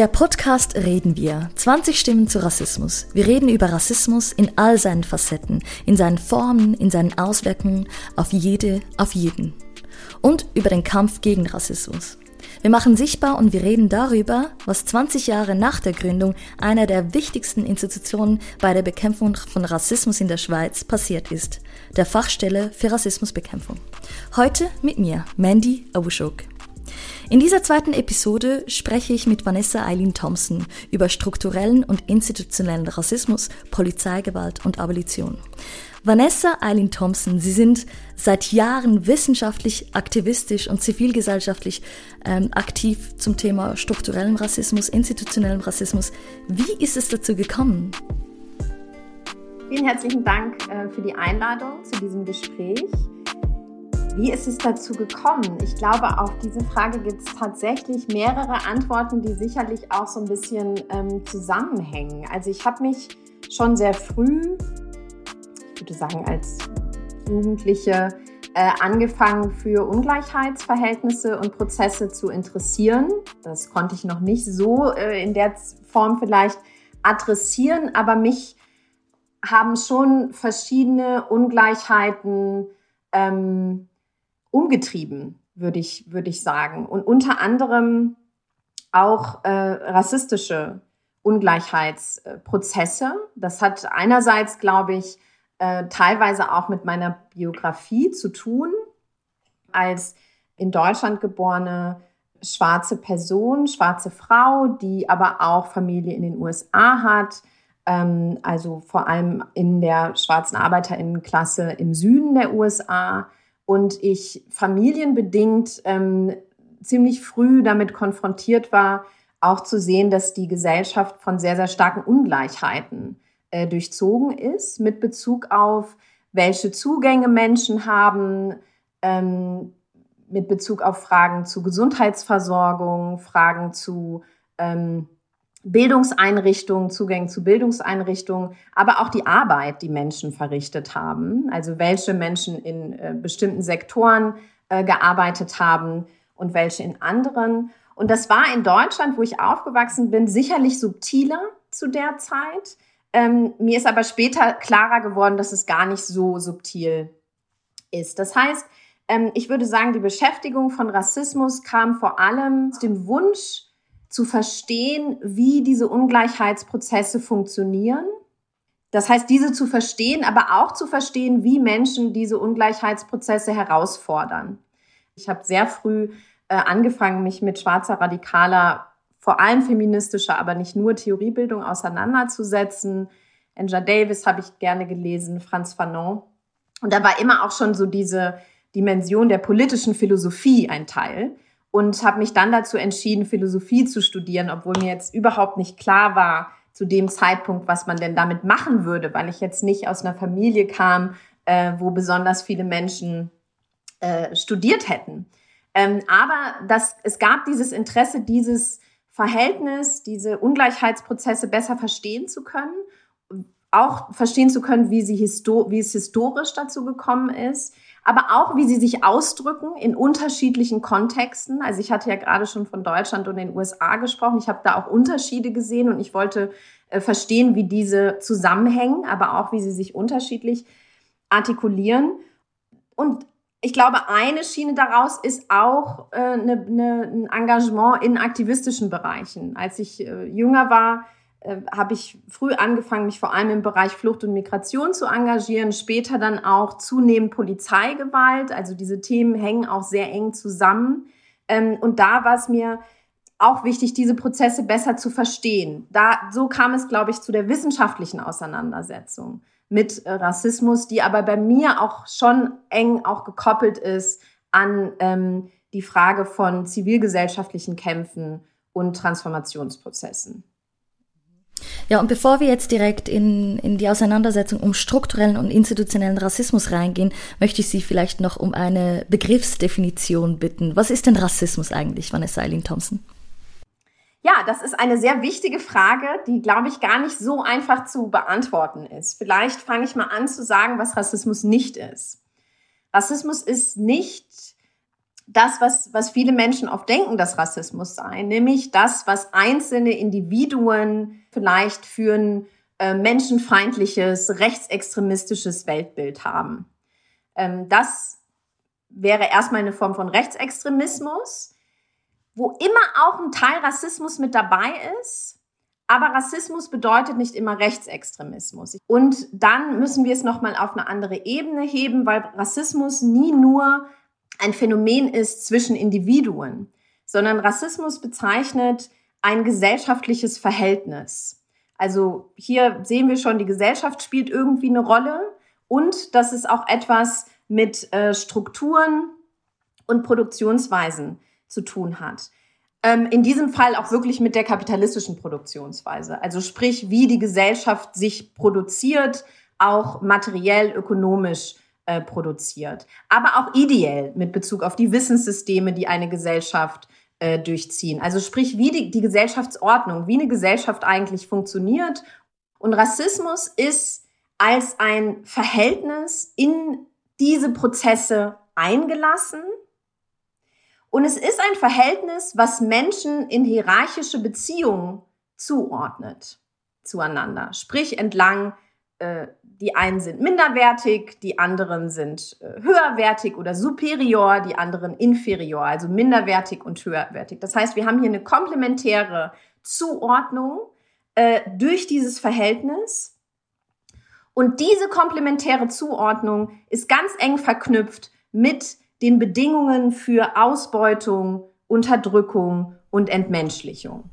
Der Podcast Reden wir. 20 Stimmen zu Rassismus. Wir reden über Rassismus in all seinen Facetten, in seinen Formen, in seinen Auswirkungen auf jede, auf jeden. Und über den Kampf gegen Rassismus. Wir machen sichtbar und wir reden darüber, was 20 Jahre nach der Gründung einer der wichtigsten Institutionen bei der Bekämpfung von Rassismus in der Schweiz passiert ist, der Fachstelle für Rassismusbekämpfung. Heute mit mir, Mandy Abushok. In dieser zweiten Episode spreche ich mit Vanessa Eileen Thompson über strukturellen und institutionellen Rassismus, Polizeigewalt und Abolition. Vanessa Eileen Thompson, Sie sind seit Jahren wissenschaftlich, aktivistisch und zivilgesellschaftlich ähm, aktiv zum Thema strukturellen Rassismus, institutionellem Rassismus. Wie ist es dazu gekommen? Vielen herzlichen Dank äh, für die Einladung zu diesem Gespräch. Wie ist es dazu gekommen? Ich glaube, auf diese Frage gibt es tatsächlich mehrere Antworten, die sicherlich auch so ein bisschen ähm, zusammenhängen. Also ich habe mich schon sehr früh, ich würde sagen als Jugendliche, äh, angefangen für Ungleichheitsverhältnisse und Prozesse zu interessieren. Das konnte ich noch nicht so äh, in der Form vielleicht adressieren, aber mich haben schon verschiedene Ungleichheiten ähm, umgetrieben, würde ich, würde ich sagen. Und unter anderem auch äh, rassistische Ungleichheitsprozesse. Das hat einerseits, glaube ich, äh, teilweise auch mit meiner Biografie zu tun. Als in Deutschland geborene schwarze Person, schwarze Frau, die aber auch Familie in den USA hat, ähm, also vor allem in der schwarzen Arbeiterinnenklasse im Süden der USA und ich familienbedingt ähm, ziemlich früh damit konfrontiert war, auch zu sehen, dass die Gesellschaft von sehr, sehr starken Ungleichheiten äh, durchzogen ist mit Bezug auf, welche Zugänge Menschen haben, ähm, mit Bezug auf Fragen zu Gesundheitsversorgung, Fragen zu ähm, Bildungseinrichtungen, Zugänge zu Bildungseinrichtungen, aber auch die Arbeit, die Menschen verrichtet haben, also welche Menschen in äh, bestimmten Sektoren äh, gearbeitet haben und welche in anderen. Und das war in Deutschland, wo ich aufgewachsen bin, sicherlich subtiler zu der Zeit. Ähm, mir ist aber später klarer geworden, dass es gar nicht so subtil ist. Das heißt, ähm, ich würde sagen, die Beschäftigung von Rassismus kam vor allem aus dem Wunsch, zu verstehen, wie diese Ungleichheitsprozesse funktionieren. Das heißt, diese zu verstehen, aber auch zu verstehen, wie Menschen diese Ungleichheitsprozesse herausfordern. Ich habe sehr früh äh, angefangen, mich mit schwarzer radikaler, vor allem feministischer, aber nicht nur Theoriebildung auseinanderzusetzen. Angela Davis habe ich gerne gelesen, Franz Fanon. Und da war immer auch schon so diese Dimension der politischen Philosophie ein Teil und habe mich dann dazu entschieden, Philosophie zu studieren, obwohl mir jetzt überhaupt nicht klar war zu dem Zeitpunkt, was man denn damit machen würde, weil ich jetzt nicht aus einer Familie kam, äh, wo besonders viele Menschen äh, studiert hätten. Ähm, aber das, es gab dieses Interesse, dieses Verhältnis, diese Ungleichheitsprozesse besser verstehen zu können, auch verstehen zu können, wie, sie histo wie es historisch dazu gekommen ist, aber auch, wie sie sich ausdrücken in unterschiedlichen Kontexten. Also ich hatte ja gerade schon von Deutschland und den USA gesprochen. Ich habe da auch Unterschiede gesehen und ich wollte äh, verstehen, wie diese zusammenhängen, aber auch, wie sie sich unterschiedlich artikulieren. Und ich glaube, eine Schiene daraus ist auch äh, ne, ne, ein Engagement in aktivistischen Bereichen. Als ich äh, jünger war, habe ich früh angefangen, mich vor allem im Bereich Flucht und Migration zu engagieren, später dann auch zunehmend Polizeigewalt. Also diese Themen hängen auch sehr eng zusammen. Ähm, und da war es mir auch wichtig, diese Prozesse besser zu verstehen. Da, so kam es, glaube ich, zu der wissenschaftlichen Auseinandersetzung mit äh, Rassismus, die aber bei mir auch schon eng auch gekoppelt ist an ähm, die Frage von zivilgesellschaftlichen Kämpfen und Transformationsprozessen. Ja, und bevor wir jetzt direkt in, in die Auseinandersetzung um strukturellen und institutionellen Rassismus reingehen, möchte ich Sie vielleicht noch um eine Begriffsdefinition bitten. Was ist denn Rassismus eigentlich, Vanessa Eileen Thompson? Ja, das ist eine sehr wichtige Frage, die, glaube ich, gar nicht so einfach zu beantworten ist. Vielleicht fange ich mal an zu sagen, was Rassismus nicht ist. Rassismus ist nicht das, was, was viele Menschen oft denken, dass Rassismus sei, nämlich das, was einzelne Individuen vielleicht für ein äh, menschenfeindliches, rechtsextremistisches Weltbild haben. Ähm, das wäre erstmal eine Form von Rechtsextremismus, wo immer auch ein Teil Rassismus mit dabei ist. Aber Rassismus bedeutet nicht immer Rechtsextremismus. Und dann müssen wir es nochmal auf eine andere Ebene heben, weil Rassismus nie nur ein Phänomen ist zwischen Individuen, sondern Rassismus bezeichnet ein gesellschaftliches Verhältnis. Also hier sehen wir schon, die Gesellschaft spielt irgendwie eine Rolle und das ist auch etwas mit äh, Strukturen und Produktionsweisen zu tun hat. Ähm, in diesem Fall auch wirklich mit der kapitalistischen Produktionsweise. Also sprich, wie die Gesellschaft sich produziert, auch materiell, ökonomisch äh, produziert. Aber auch ideell mit Bezug auf die Wissenssysteme, die eine Gesellschaft äh, durchziehen. Also sprich, wie die, die Gesellschaftsordnung, wie eine Gesellschaft eigentlich funktioniert. Und Rassismus ist als ein Verhältnis in diese Prozesse eingelassen. Und es ist ein Verhältnis, was Menschen in hierarchische Beziehungen zuordnet zueinander. Sprich entlang äh, die einen sind minderwertig, die anderen sind äh, höherwertig oder superior, die anderen inferior, also minderwertig und höherwertig. Das heißt, wir haben hier eine komplementäre Zuordnung äh, durch dieses Verhältnis. Und diese komplementäre Zuordnung ist ganz eng verknüpft mit den Bedingungen für Ausbeutung, Unterdrückung und Entmenschlichung.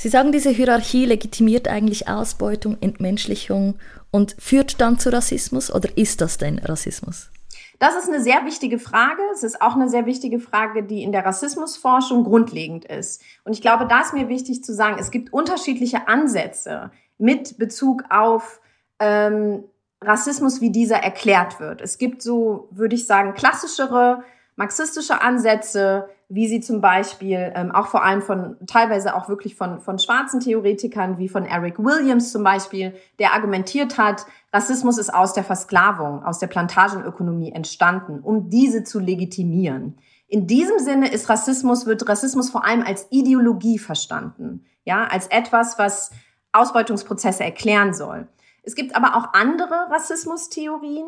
Sie sagen, diese Hierarchie legitimiert eigentlich Ausbeutung, Entmenschlichung und führt dann zu Rassismus oder ist das denn Rassismus? Das ist eine sehr wichtige Frage. Es ist auch eine sehr wichtige Frage, die in der Rassismusforschung grundlegend ist. Und ich glaube, da ist mir wichtig zu sagen, es gibt unterschiedliche Ansätze mit Bezug auf ähm, Rassismus, wie dieser erklärt wird. Es gibt so, würde ich sagen, klassischere marxistische Ansätze, wie sie zum Beispiel ähm, auch vor allem von teilweise auch wirklich von, von schwarzen Theoretikern wie von Eric Williams zum Beispiel, der argumentiert hat, Rassismus ist aus der Versklavung, aus der Plantagenökonomie entstanden, um diese zu legitimieren. In diesem Sinne ist Rassismus, wird Rassismus vor allem als Ideologie verstanden, ja, als etwas, was Ausbeutungsprozesse erklären soll. Es gibt aber auch andere Rassismustheorien,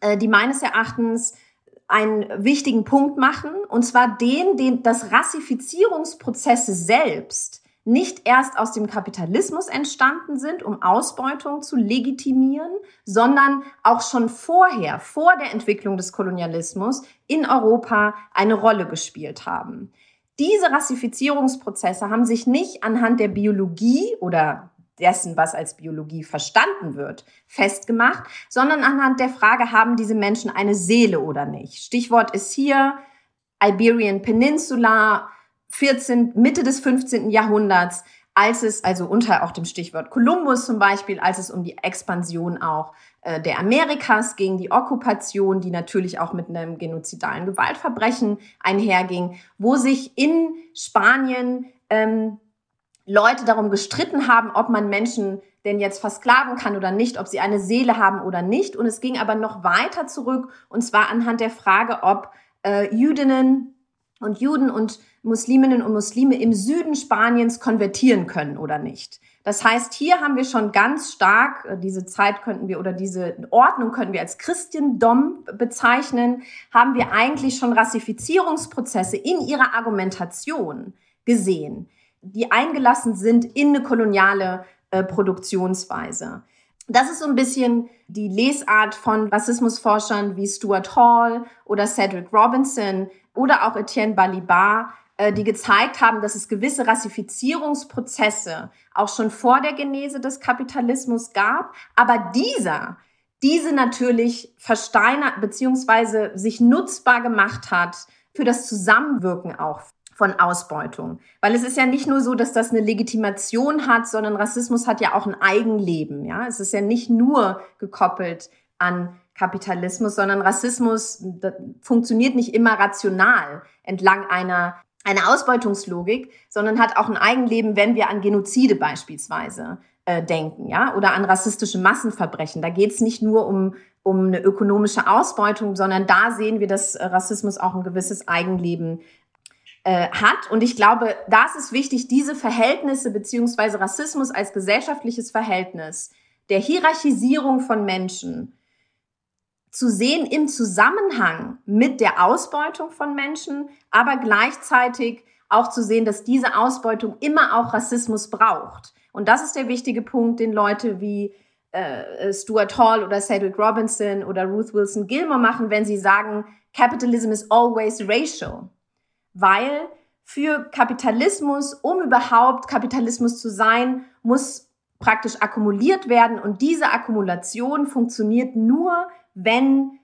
äh, die meines Erachtens einen wichtigen Punkt machen, und zwar den, den das Rassifizierungsprozesse selbst nicht erst aus dem Kapitalismus entstanden sind, um Ausbeutung zu legitimieren, sondern auch schon vorher, vor der Entwicklung des Kolonialismus in Europa eine Rolle gespielt haben. Diese Rassifizierungsprozesse haben sich nicht anhand der Biologie oder dessen, was als Biologie verstanden wird, festgemacht, sondern anhand der Frage, haben diese Menschen eine Seele oder nicht? Stichwort ist hier Iberian Peninsula, 14, Mitte des 15. Jahrhunderts, als es, also unter auch dem Stichwort Kolumbus zum Beispiel, als es um die Expansion auch äh, der Amerikas ging, die Okkupation, die natürlich auch mit einem genozidalen Gewaltverbrechen einherging, wo sich in Spanien ähm, Leute darum gestritten haben, ob man Menschen denn jetzt versklaven kann oder nicht, ob sie eine Seele haben oder nicht. Und es ging aber noch weiter zurück, und zwar anhand der Frage, ob äh, Jüdinnen und Juden und Musliminnen und Muslime im Süden Spaniens konvertieren können oder nicht. Das heißt, hier haben wir schon ganz stark, äh, diese Zeit könnten wir oder diese Ordnung könnten wir als Christendom bezeichnen, haben wir eigentlich schon Rassifizierungsprozesse in ihrer Argumentation gesehen die eingelassen sind in eine koloniale äh, Produktionsweise. Das ist so ein bisschen die Lesart von Rassismusforschern wie Stuart Hall oder Cedric Robinson oder auch Etienne Balibar, äh, die gezeigt haben, dass es gewisse Rassifizierungsprozesse auch schon vor der Genese des Kapitalismus gab, aber dieser diese natürlich versteinert beziehungsweise sich nutzbar gemacht hat für das Zusammenwirken auch von Ausbeutung. Weil es ist ja nicht nur so, dass das eine Legitimation hat, sondern Rassismus hat ja auch ein Eigenleben. Ja, es ist ja nicht nur gekoppelt an Kapitalismus, sondern Rassismus funktioniert nicht immer rational entlang einer eine Ausbeutungslogik, sondern hat auch ein Eigenleben, wenn wir an Genozide beispielsweise äh, denken, ja, oder an rassistische Massenverbrechen. Da geht es nicht nur um, um eine ökonomische Ausbeutung, sondern da sehen wir, dass Rassismus auch ein gewisses Eigenleben äh, hat. Und ich glaube, da ist wichtig, diese Verhältnisse beziehungsweise Rassismus als gesellschaftliches Verhältnis der Hierarchisierung von Menschen zu sehen im Zusammenhang mit der Ausbeutung von Menschen, aber gleichzeitig auch zu sehen, dass diese Ausbeutung immer auch Rassismus braucht. Und das ist der wichtige Punkt, den Leute wie äh, Stuart Hall oder Cedric Robinson oder Ruth Wilson Gilmore machen, wenn sie sagen, Capitalism is always racial. Weil für Kapitalismus, um überhaupt Kapitalismus zu sein, muss praktisch akkumuliert werden und diese Akkumulation funktioniert nur, wenn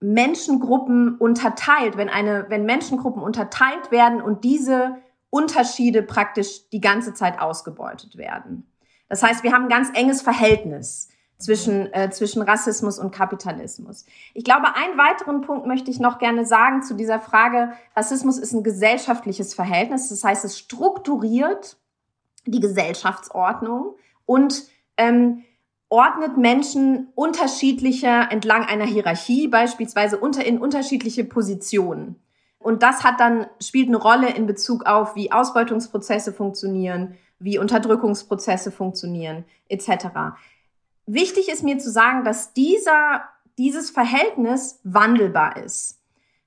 Menschengruppen unterteilt, wenn eine, wenn Menschengruppen unterteilt werden und diese Unterschiede praktisch die ganze Zeit ausgebeutet werden. Das heißt, wir haben ein ganz enges Verhältnis zwischen, äh, zwischen Rassismus und Kapitalismus. Ich glaube, einen weiteren Punkt möchte ich noch gerne sagen zu dieser Frage. Rassismus ist ein gesellschaftliches Verhältnis. Das heißt, es strukturiert die Gesellschaftsordnung und ähm, ordnet Menschen unterschiedlicher entlang einer Hierarchie, beispielsweise unter, in unterschiedliche Positionen. Und das hat dann, spielt eine Rolle in Bezug auf, wie Ausbeutungsprozesse funktionieren, wie Unterdrückungsprozesse funktionieren, etc. Wichtig ist mir zu sagen, dass dieser, dieses Verhältnis wandelbar ist.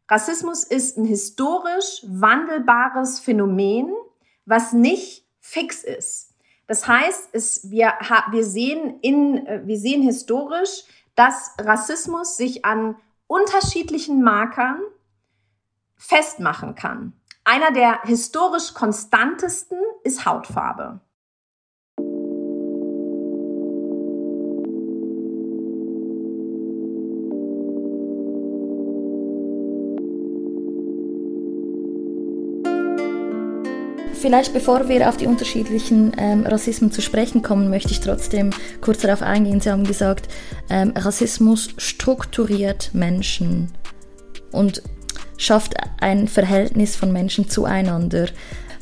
Rassismus ist ein historisch wandelbares Phänomen, was nicht fix ist. Das heißt, es, wir, wir, sehen in, äh, wir sehen historisch, dass Rassismus sich an unterschiedlichen Markern festmachen kann. Einer der historisch konstantesten ist Hautfarbe. Vielleicht bevor wir auf die unterschiedlichen ähm, Rassismen zu sprechen kommen, möchte ich trotzdem kurz darauf eingehen. Sie haben gesagt, ähm, Rassismus strukturiert Menschen und schafft ein Verhältnis von Menschen zueinander.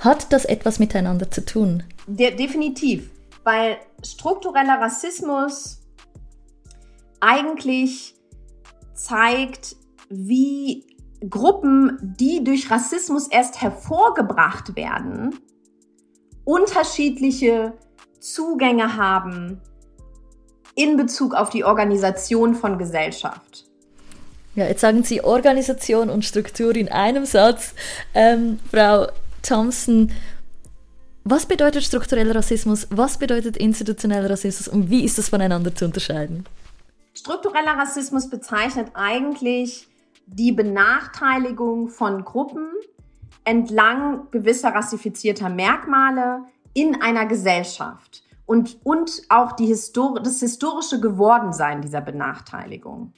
Hat das etwas miteinander zu tun? De definitiv, weil struktureller Rassismus eigentlich zeigt, wie Gruppen, die durch Rassismus erst hervorgebracht werden, unterschiedliche Zugänge haben in Bezug auf die Organisation von Gesellschaft. Ja, jetzt sagen Sie Organisation und Struktur in einem Satz. Ähm, Frau Thompson, was bedeutet struktureller Rassismus? Was bedeutet institutioneller Rassismus? Und wie ist das voneinander zu unterscheiden? Struktureller Rassismus bezeichnet eigentlich die Benachteiligung von Gruppen entlang gewisser rassifizierter Merkmale in einer Gesellschaft und, und auch die Histori das historische Gewordensein dieser Benachteiligung.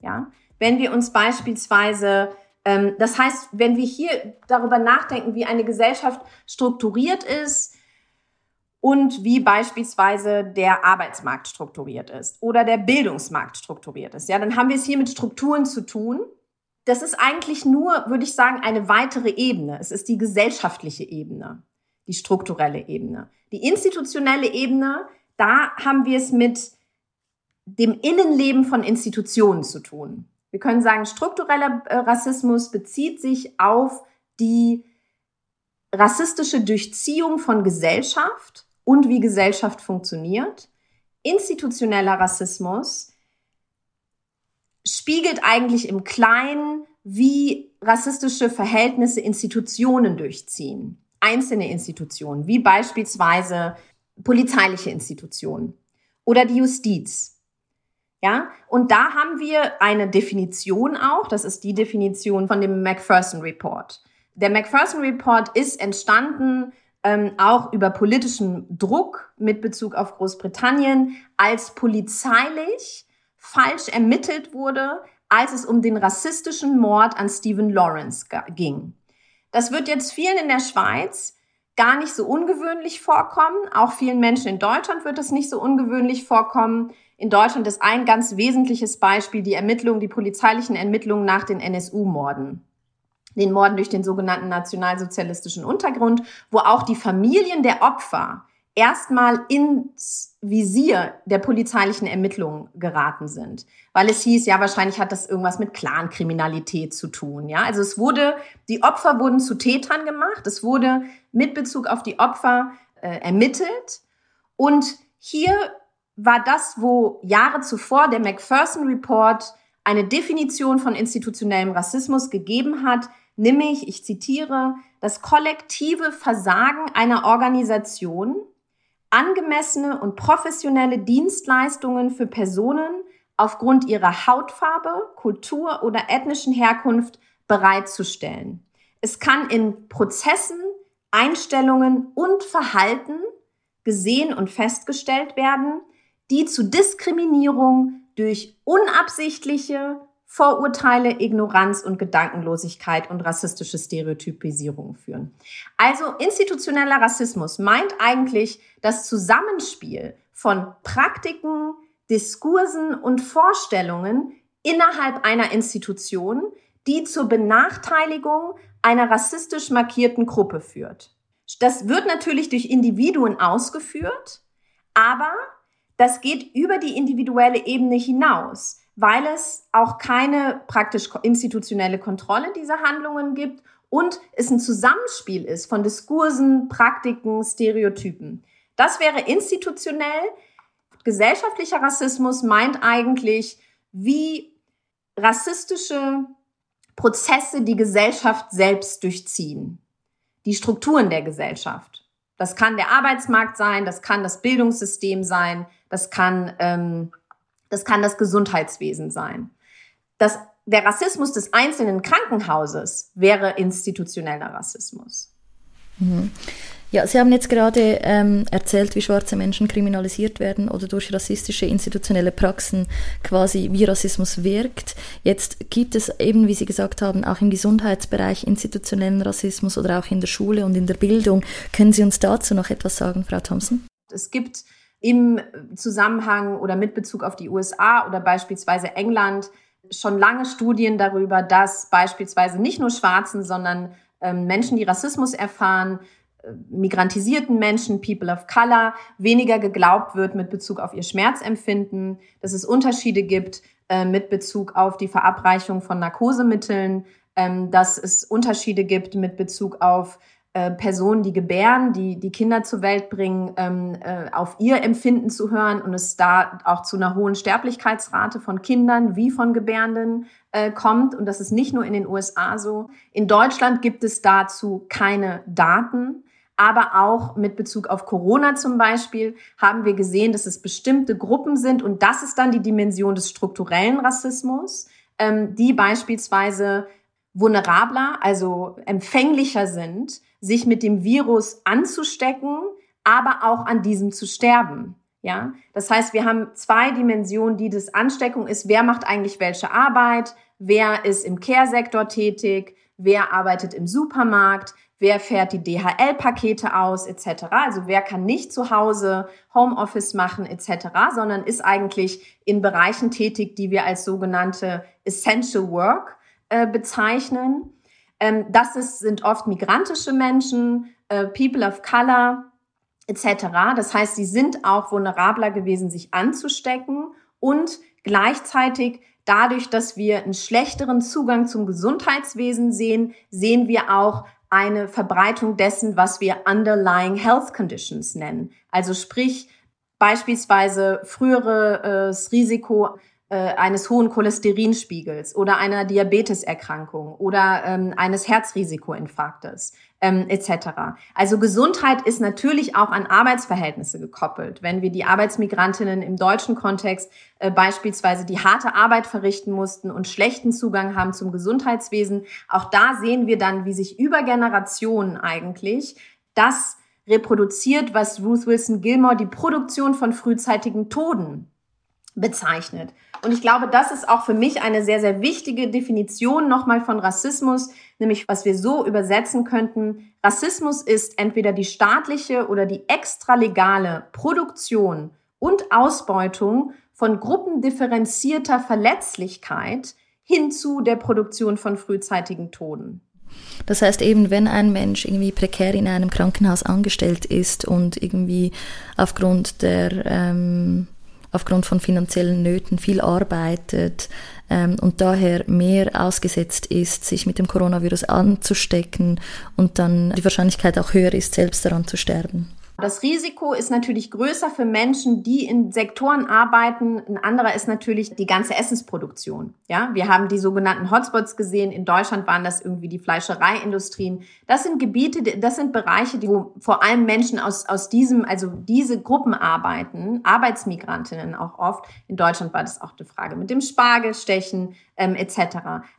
Ja? Wenn wir uns beispielsweise, ähm, das heißt, wenn wir hier darüber nachdenken, wie eine Gesellschaft strukturiert ist und wie beispielsweise der Arbeitsmarkt strukturiert ist oder der Bildungsmarkt strukturiert ist, ja, dann haben wir es hier mit Strukturen zu tun, das ist eigentlich nur, würde ich sagen, eine weitere Ebene. Es ist die gesellschaftliche Ebene, die strukturelle Ebene. Die institutionelle Ebene, da haben wir es mit dem Innenleben von Institutionen zu tun. Wir können sagen, struktureller äh, Rassismus bezieht sich auf die rassistische Durchziehung von Gesellschaft und wie Gesellschaft funktioniert. Institutioneller Rassismus spiegelt eigentlich im Kleinen, wie rassistische Verhältnisse Institutionen durchziehen. Einzelne Institutionen, wie beispielsweise polizeiliche Institutionen oder die Justiz. Ja, und da haben wir eine Definition auch, das ist die Definition von dem Macpherson Report. Der Macpherson Report ist entstanden ähm, auch über politischen Druck mit Bezug auf Großbritannien als polizeilich falsch ermittelt wurde, als es um den rassistischen Mord an Stephen Lawrence ging. Das wird jetzt vielen in der Schweiz gar nicht so ungewöhnlich vorkommen. Auch vielen Menschen in Deutschland wird es nicht so ungewöhnlich vorkommen. In Deutschland ist ein ganz wesentliches Beispiel die Ermittlungen, die polizeilichen Ermittlungen nach den NSU-Morden. Den Morden durch den sogenannten nationalsozialistischen Untergrund, wo auch die Familien der Opfer erstmal ins Visier der polizeilichen Ermittlungen geraten sind. Weil es hieß, ja, wahrscheinlich hat das irgendwas mit Clankriminalität zu tun. Ja, also es wurde, die Opfer wurden zu Tätern gemacht. Es wurde mit Bezug auf die Opfer äh, ermittelt. Und hier war das, wo Jahre zuvor der Macpherson Report eine Definition von institutionellem Rassismus gegeben hat, nämlich, ich zitiere, das kollektive Versagen einer Organisation, angemessene und professionelle Dienstleistungen für Personen aufgrund ihrer Hautfarbe, Kultur oder ethnischen Herkunft bereitzustellen. Es kann in Prozessen, Einstellungen und Verhalten gesehen und festgestellt werden, die zu Diskriminierung durch unabsichtliche Vorurteile, Ignoranz und Gedankenlosigkeit und rassistische Stereotypisierung führen. Also institutioneller Rassismus meint eigentlich das Zusammenspiel von Praktiken, Diskursen und Vorstellungen innerhalb einer Institution, die zur Benachteiligung einer rassistisch markierten Gruppe führt. Das wird natürlich durch Individuen ausgeführt, aber das geht über die individuelle Ebene hinaus weil es auch keine praktisch institutionelle Kontrolle dieser Handlungen gibt und es ein Zusammenspiel ist von Diskursen, Praktiken, Stereotypen. Das wäre institutionell. Gesellschaftlicher Rassismus meint eigentlich, wie rassistische Prozesse die Gesellschaft selbst durchziehen. Die Strukturen der Gesellschaft. Das kann der Arbeitsmarkt sein, das kann das Bildungssystem sein, das kann ähm, das kann das Gesundheitswesen sein. Das, der Rassismus des einzelnen Krankenhauses wäre institutioneller Rassismus. Mhm. Ja, Sie haben jetzt gerade ähm, erzählt, wie schwarze Menschen kriminalisiert werden oder durch rassistische institutionelle Praxen quasi wie Rassismus wirkt. Jetzt gibt es eben, wie Sie gesagt haben, auch im Gesundheitsbereich institutionellen Rassismus oder auch in der Schule und in der Bildung. Können Sie uns dazu noch etwas sagen, Frau Thompson? Es gibt im Zusammenhang oder mit Bezug auf die USA oder beispielsweise England schon lange Studien darüber, dass beispielsweise nicht nur Schwarzen, sondern ähm, Menschen, die Rassismus erfahren, äh, migrantisierten Menschen, People of Color, weniger geglaubt wird mit Bezug auf ihr Schmerzempfinden, dass es Unterschiede gibt äh, mit Bezug auf die Verabreichung von Narkosemitteln, ähm, dass es Unterschiede gibt mit Bezug auf äh, Personen, die gebären, die die Kinder zur Welt bringen, ähm, äh, auf ihr Empfinden zu hören und es da auch zu einer hohen Sterblichkeitsrate von Kindern wie von Gebärenden äh, kommt. Und das ist nicht nur in den USA so. In Deutschland gibt es dazu keine Daten. Aber auch mit Bezug auf Corona zum Beispiel haben wir gesehen, dass es bestimmte Gruppen sind und das ist dann die Dimension des strukturellen Rassismus, ähm, die beispielsweise vulnerabler, also empfänglicher sind sich mit dem Virus anzustecken, aber auch an diesem zu sterben. Ja, das heißt, wir haben zwei Dimensionen, die das Ansteckung ist. Wer macht eigentlich welche Arbeit? Wer ist im Care-Sektor tätig? Wer arbeitet im Supermarkt? Wer fährt die DHL-Pakete aus, etc. Also wer kann nicht zu Hause Homeoffice machen, etc., sondern ist eigentlich in Bereichen tätig, die wir als sogenannte Essential Work äh, bezeichnen. Ähm, das ist, sind oft migrantische Menschen, äh, People of Color etc. Das heißt, sie sind auch vulnerabler gewesen, sich anzustecken und gleichzeitig dadurch, dass wir einen schlechteren Zugang zum Gesundheitswesen sehen, sehen wir auch eine Verbreitung dessen, was wir underlying health conditions nennen. Also sprich beispielsweise früheres Risiko eines hohen Cholesterinspiegels oder einer Diabeteserkrankung oder ähm, eines Herzrisikoinfarktes ähm, etc. Also Gesundheit ist natürlich auch an Arbeitsverhältnisse gekoppelt. Wenn wir die Arbeitsmigrantinnen im deutschen Kontext äh, beispielsweise die harte Arbeit verrichten mussten und schlechten Zugang haben zum Gesundheitswesen, auch da sehen wir dann, wie sich über Generationen eigentlich das reproduziert, was Ruth Wilson Gilmore die Produktion von frühzeitigen Toden bezeichnet. Und ich glaube, das ist auch für mich eine sehr, sehr wichtige Definition nochmal von Rassismus, nämlich was wir so übersetzen könnten. Rassismus ist entweder die staatliche oder die extralegale Produktion und Ausbeutung von gruppendifferenzierter Verletzlichkeit hin zu der Produktion von frühzeitigen Toden. Das heißt eben, wenn ein Mensch irgendwie prekär in einem Krankenhaus angestellt ist und irgendwie aufgrund der ähm, aufgrund von finanziellen Nöten viel arbeitet ähm, und daher mehr ausgesetzt ist, sich mit dem Coronavirus anzustecken und dann die Wahrscheinlichkeit auch höher ist, selbst daran zu sterben. Das Risiko ist natürlich größer für Menschen, die in Sektoren arbeiten. Ein anderer ist natürlich die ganze Essensproduktion. Ja, wir haben die sogenannten Hotspots gesehen. In Deutschland waren das irgendwie die Fleischereiindustrien. Das sind Gebiete, das sind Bereiche, wo vor allem Menschen aus, aus diesem, also diese Gruppen arbeiten, Arbeitsmigrantinnen auch oft. In Deutschland war das auch eine Frage mit dem Spargelstechen ähm, etc.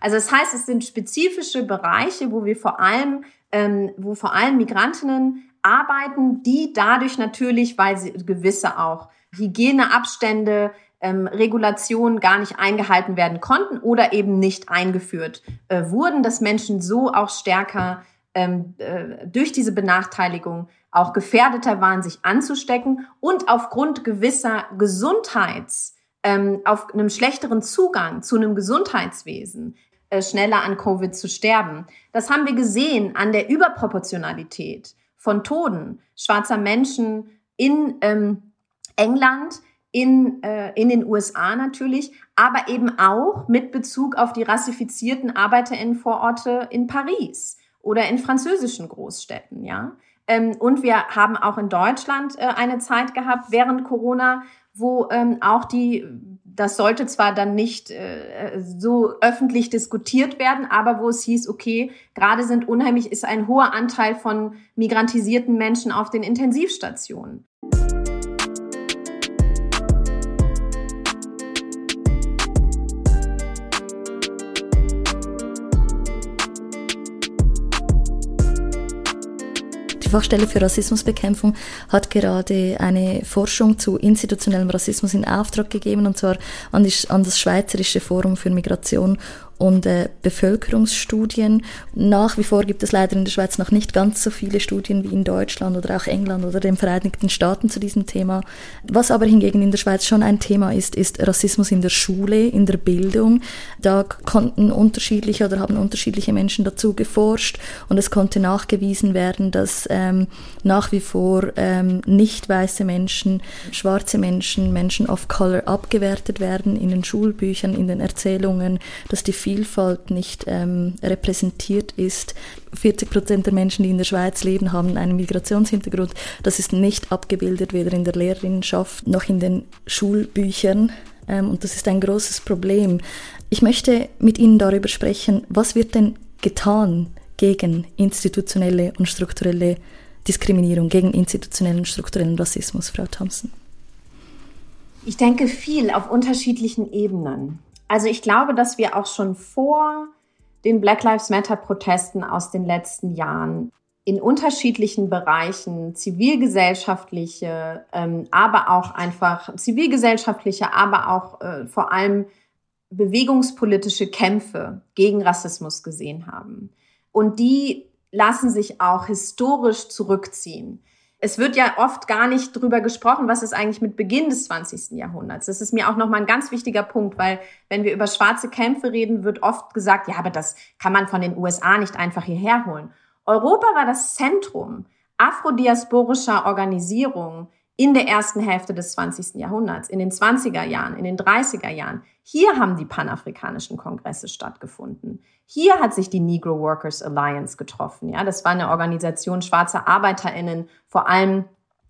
Also das heißt, es sind spezifische Bereiche, wo wir vor allem ähm, wo vor allem Migrantinnen arbeiten, die dadurch natürlich, weil sie gewisse auch Hygieneabstände, ähm, Regulationen gar nicht eingehalten werden konnten oder eben nicht eingeführt äh, wurden, dass Menschen so auch stärker ähm, äh, durch diese Benachteiligung auch gefährdeter waren, sich anzustecken und aufgrund gewisser Gesundheits, ähm, auf einem schlechteren Zugang zu einem Gesundheitswesen äh, schneller an Covid zu sterben. Das haben wir gesehen an der Überproportionalität von Toten schwarzer Menschen in ähm, England, in, äh, in den USA natürlich, aber eben auch mit Bezug auf die rassifizierten ArbeiterInnenvororte in Paris oder in französischen Großstädten, ja. Ähm, und wir haben auch in Deutschland äh, eine Zeit gehabt während Corona, wo ähm, auch die das sollte zwar dann nicht äh, so öffentlich diskutiert werden, aber wo es hieß, okay, gerade sind unheimlich, ist ein hoher Anteil von migrantisierten Menschen auf den Intensivstationen. Fachstelle für Rassismusbekämpfung hat gerade eine Forschung zu institutionellem Rassismus in Auftrag gegeben, und zwar an, das Schweizerische Forum für Migration und äh, Bevölkerungsstudien. Nach wie vor gibt es leider in der Schweiz noch nicht ganz so viele Studien wie in Deutschland oder auch England oder den Vereinigten Staaten zu diesem Thema. Was aber hingegen in der Schweiz schon ein Thema ist, ist Rassismus in der Schule, in der Bildung. Da konnten unterschiedliche oder haben unterschiedliche Menschen dazu geforscht und es konnte nachgewiesen werden, dass ähm, nach wie vor ähm, nicht weiße Menschen, schwarze Menschen, Menschen of Color abgewertet werden in den Schulbüchern, in den Erzählungen, dass die Vielfalt nicht ähm, repräsentiert ist. 40 Prozent der Menschen, die in der Schweiz leben, haben einen Migrationshintergrund. Das ist nicht abgebildet, weder in der Lehrerinnenschaft noch in den Schulbüchern. Ähm, und das ist ein großes Problem. Ich möchte mit Ihnen darüber sprechen, was wird denn getan gegen institutionelle und strukturelle Diskriminierung, gegen institutionellen und strukturellen Rassismus, Frau Thompson? Ich denke viel auf unterschiedlichen Ebenen. Also ich glaube, dass wir auch schon vor den Black Lives Matter Protesten aus den letzten Jahren in unterschiedlichen Bereichen, zivilgesellschaftliche, ähm, aber auch einfach zivilgesellschaftliche, aber auch äh, vor allem bewegungspolitische Kämpfe gegen Rassismus gesehen haben. Und die lassen sich auch historisch zurückziehen es wird ja oft gar nicht drüber gesprochen, was ist eigentlich mit Beginn des 20. Jahrhunderts. Das ist mir auch nochmal ein ganz wichtiger Punkt, weil wenn wir über schwarze Kämpfe reden, wird oft gesagt, ja, aber das kann man von den USA nicht einfach hierher holen. Europa war das Zentrum afrodiasporischer Organisierung in der ersten Hälfte des 20. Jahrhunderts, in den 20er Jahren, in den 30er Jahren. Hier haben die panafrikanischen Kongresse stattgefunden. Hier hat sich die Negro Workers Alliance getroffen. Ja, das war eine Organisation schwarzer ArbeiterInnen, vor allem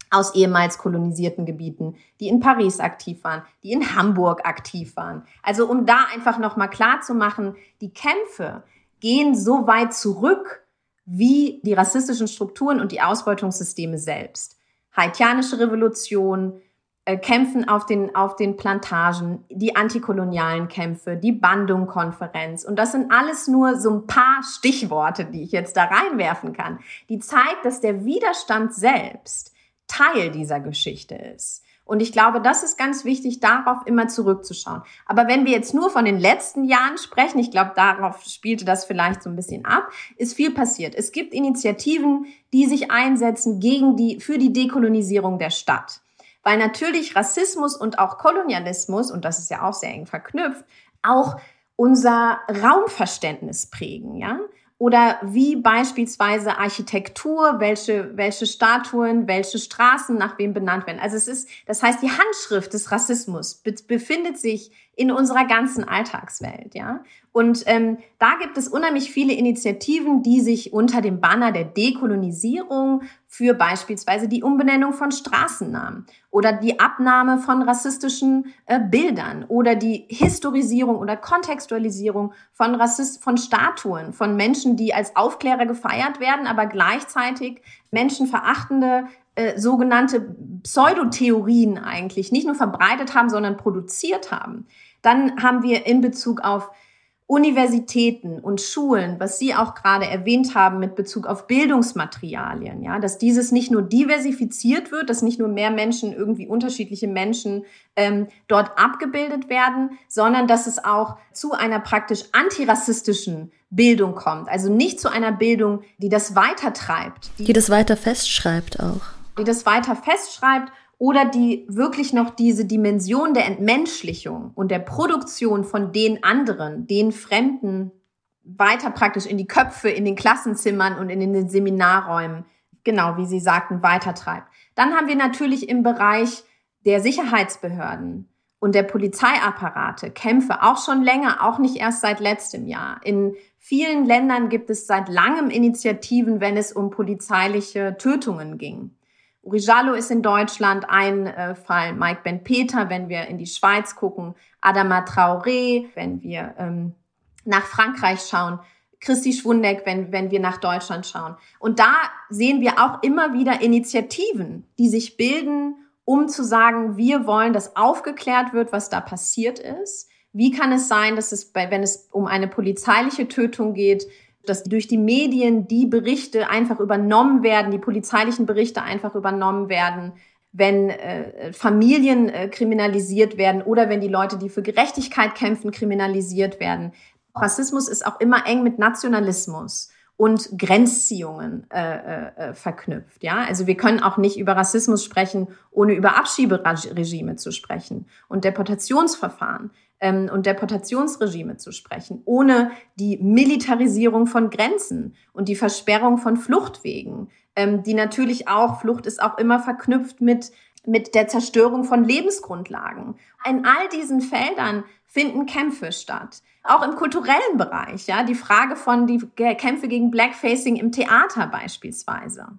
aus ehemals kolonisierten Gebieten, die in Paris aktiv waren, die in Hamburg aktiv waren. Also um da einfach nochmal klar zu machen, die Kämpfe gehen so weit zurück wie die rassistischen Strukturen und die Ausbeutungssysteme selbst haitianische Revolution, äh, Kämpfen auf den, auf den Plantagen, die antikolonialen Kämpfe, die Bandung-Konferenz. Und das sind alles nur so ein paar Stichworte, die ich jetzt da reinwerfen kann, die zeigt, dass der Widerstand selbst Teil dieser Geschichte ist. Und ich glaube, das ist ganz wichtig, darauf immer zurückzuschauen. Aber wenn wir jetzt nur von den letzten Jahren sprechen, ich glaube, darauf spielte das vielleicht so ein bisschen ab, ist viel passiert. Es gibt Initiativen, die sich einsetzen gegen die, für die Dekolonisierung der Stadt. Weil natürlich Rassismus und auch Kolonialismus, und das ist ja auch sehr eng verknüpft, auch unser Raumverständnis prägen, ja? Oder wie beispielsweise Architektur, welche, welche Statuen, welche Straßen nach wem benannt werden. Also es ist, das heißt, die Handschrift des Rassismus befindet sich in unserer ganzen Alltagswelt, ja. Und ähm, da gibt es unheimlich viele Initiativen, die sich unter dem Banner der Dekolonisierung für beispielsweise die Umbenennung von Straßennamen oder die Abnahme von rassistischen äh, Bildern oder die Historisierung oder Kontextualisierung von Rassist von Statuen von Menschen, die als Aufklärer gefeiert werden, aber gleichzeitig menschenverachtende äh, sogenannte Pseudotheorien eigentlich nicht nur verbreitet haben, sondern produziert haben. Dann haben wir in Bezug auf Universitäten und Schulen, was Sie auch gerade erwähnt haben mit Bezug auf Bildungsmaterialien, ja, dass dieses nicht nur diversifiziert wird, dass nicht nur mehr Menschen, irgendwie unterschiedliche Menschen ähm, dort abgebildet werden, sondern dass es auch zu einer praktisch antirassistischen Bildung kommt. Also nicht zu einer Bildung, die das weitertreibt. Die, die das weiter festschreibt auch. Die das weiter festschreibt oder die wirklich noch diese Dimension der Entmenschlichung und der Produktion von den anderen, den Fremden weiter praktisch in die Köpfe, in den Klassenzimmern und in den Seminarräumen, genau wie Sie sagten, weitertreibt. Dann haben wir natürlich im Bereich der Sicherheitsbehörden und der Polizeiapparate Kämpfe, auch schon länger, auch nicht erst seit letztem Jahr. In vielen Ländern gibt es seit langem Initiativen, wenn es um polizeiliche Tötungen ging. Urijallo ist in Deutschland ein äh, Fall, Mike Ben Peter, wenn wir in die Schweiz gucken, Adama Traoré, wenn wir ähm, nach Frankreich schauen, Christi Schwundeck, wenn, wenn wir nach Deutschland schauen. Und da sehen wir auch immer wieder Initiativen, die sich bilden, um zu sagen, wir wollen, dass aufgeklärt wird, was da passiert ist. Wie kann es sein, dass es bei, wenn es um eine polizeiliche Tötung geht, dass durch die Medien die Berichte einfach übernommen werden, die polizeilichen Berichte einfach übernommen werden, wenn äh, Familien äh, kriminalisiert werden oder wenn die Leute, die für Gerechtigkeit kämpfen, kriminalisiert werden. Rassismus ist auch immer eng mit Nationalismus und Grenzziehungen äh, äh, verknüpft. Ja, also wir können auch nicht über Rassismus sprechen, ohne über Abschieberegime zu sprechen und Deportationsverfahren ähm, und Deportationsregime zu sprechen, ohne die Militarisierung von Grenzen und die Versperrung von Fluchtwegen, ähm, die natürlich auch, Flucht ist auch immer verknüpft mit mit der Zerstörung von Lebensgrundlagen. In all diesen Feldern finden Kämpfe statt. Auch im kulturellen Bereich, ja, die Frage von die Kämpfe gegen Blackfacing im Theater beispielsweise.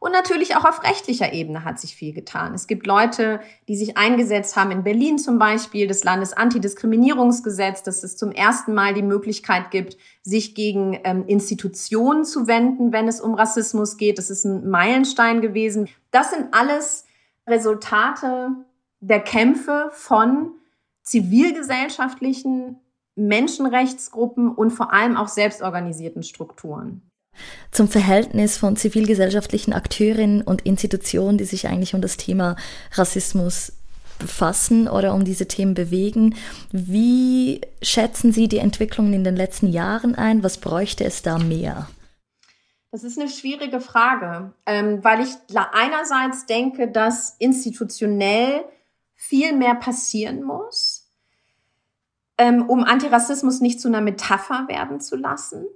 Und natürlich auch auf rechtlicher Ebene hat sich viel getan. Es gibt Leute, die sich eingesetzt haben, in Berlin zum Beispiel, das Landesantidiskriminierungsgesetz, dass es zum ersten Mal die Möglichkeit gibt, sich gegen ähm, Institutionen zu wenden, wenn es um Rassismus geht. Das ist ein Meilenstein gewesen. Das sind alles Resultate der Kämpfe von zivilgesellschaftlichen Menschenrechtsgruppen und vor allem auch selbstorganisierten Strukturen zum Verhältnis von zivilgesellschaftlichen Akteurinnen und Institutionen, die sich eigentlich um das Thema Rassismus befassen oder um diese Themen bewegen. Wie schätzen Sie die Entwicklungen in den letzten Jahren ein? Was bräuchte es da mehr? Das ist eine schwierige Frage, ähm, weil ich einerseits denke, dass institutionell viel mehr passieren muss, ähm, um Antirassismus nicht zu einer Metapher werden zu lassen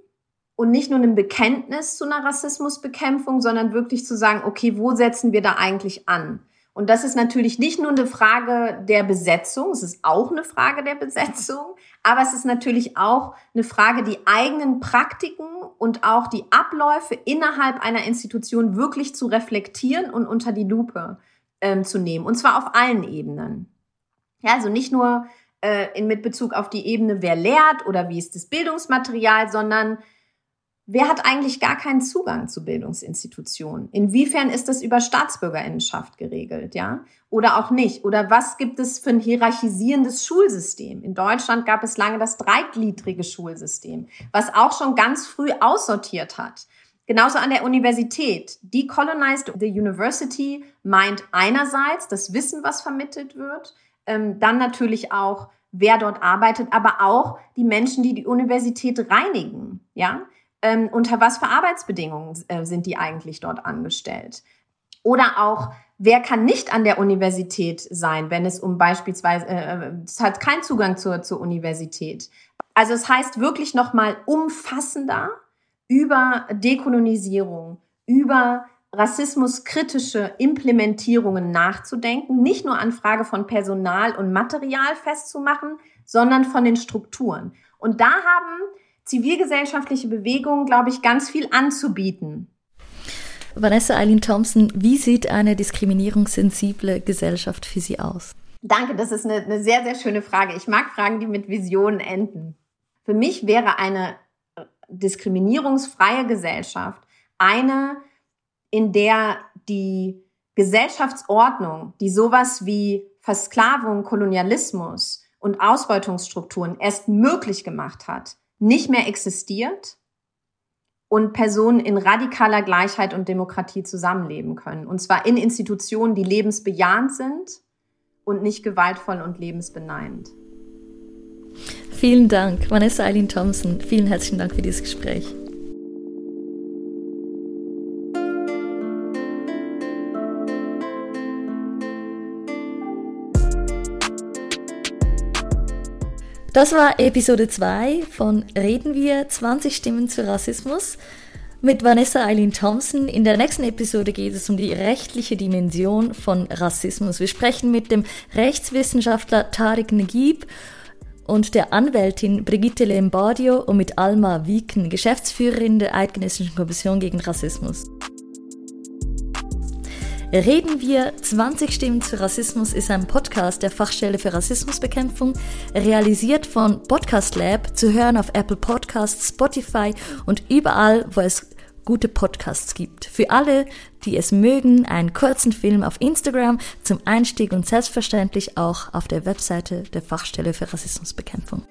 und nicht nur ein Bekenntnis zu einer Rassismusbekämpfung, sondern wirklich zu sagen, okay, wo setzen wir da eigentlich an? Und das ist natürlich nicht nur eine Frage der Besetzung, es ist auch eine Frage der Besetzung, aber es ist natürlich auch eine Frage, die eigenen Praktiken und auch die Abläufe innerhalb einer Institution wirklich zu reflektieren und unter die Lupe ähm, zu nehmen. Und zwar auf allen Ebenen. Ja, also nicht nur äh, in, mit Bezug auf die Ebene, wer lehrt oder wie ist das Bildungsmaterial, sondern Wer hat eigentlich gar keinen Zugang zu Bildungsinstitutionen? Inwiefern ist das über Staatsbürgerinnenschaft geregelt, ja? Oder auch nicht? Oder was gibt es für ein hierarchisierendes Schulsystem? In Deutschland gab es lange das dreigliedrige Schulsystem, was auch schon ganz früh aussortiert hat. Genauso an der Universität. Decolonized the University meint einerseits das Wissen, was vermittelt wird, ähm, dann natürlich auch, wer dort arbeitet, aber auch die Menschen, die die Universität reinigen, ja? Ähm, unter was für Arbeitsbedingungen äh, sind die eigentlich dort angestellt? Oder auch, wer kann nicht an der Universität sein, wenn es um beispielsweise, äh, es hat keinen Zugang zur, zur Universität. Also es heißt wirklich nochmal umfassender über Dekolonisierung, über rassismuskritische Implementierungen nachzudenken, nicht nur an Frage von Personal und Material festzumachen, sondern von den Strukturen. Und da haben zivilgesellschaftliche Bewegungen, glaube ich, ganz viel anzubieten. Vanessa Eileen Thompson, wie sieht eine diskriminierungssensible Gesellschaft für Sie aus? Danke, das ist eine, eine sehr, sehr schöne Frage. Ich mag Fragen, die mit Visionen enden. Für mich wäre eine diskriminierungsfreie Gesellschaft eine, in der die Gesellschaftsordnung, die sowas wie Versklavung, Kolonialismus und Ausbeutungsstrukturen erst möglich gemacht hat, nicht mehr existiert und Personen in radikaler Gleichheit und Demokratie zusammenleben können. Und zwar in Institutionen, die lebensbejahend sind und nicht gewaltvoll und lebensbeneinend. Vielen Dank, Vanessa Eileen Thompson. Vielen herzlichen Dank für dieses Gespräch. Das war Episode 2 von Reden wir 20 Stimmen zu Rassismus mit Vanessa Eileen Thompson. In der nächsten Episode geht es um die rechtliche Dimension von Rassismus. Wir sprechen mit dem Rechtswissenschaftler Tarek Negib und der Anwältin Brigitte Lembardio und mit Alma Wieken, Geschäftsführerin der Eidgenössischen Kommission gegen Rassismus. Reden wir 20 Stimmen zu Rassismus ist ein Podcast der Fachstelle für Rassismusbekämpfung, realisiert von Podcast Lab, zu hören auf Apple Podcasts, Spotify und überall, wo es gute Podcasts gibt. Für alle, die es mögen, einen kurzen Film auf Instagram zum Einstieg und selbstverständlich auch auf der Webseite der Fachstelle für Rassismusbekämpfung.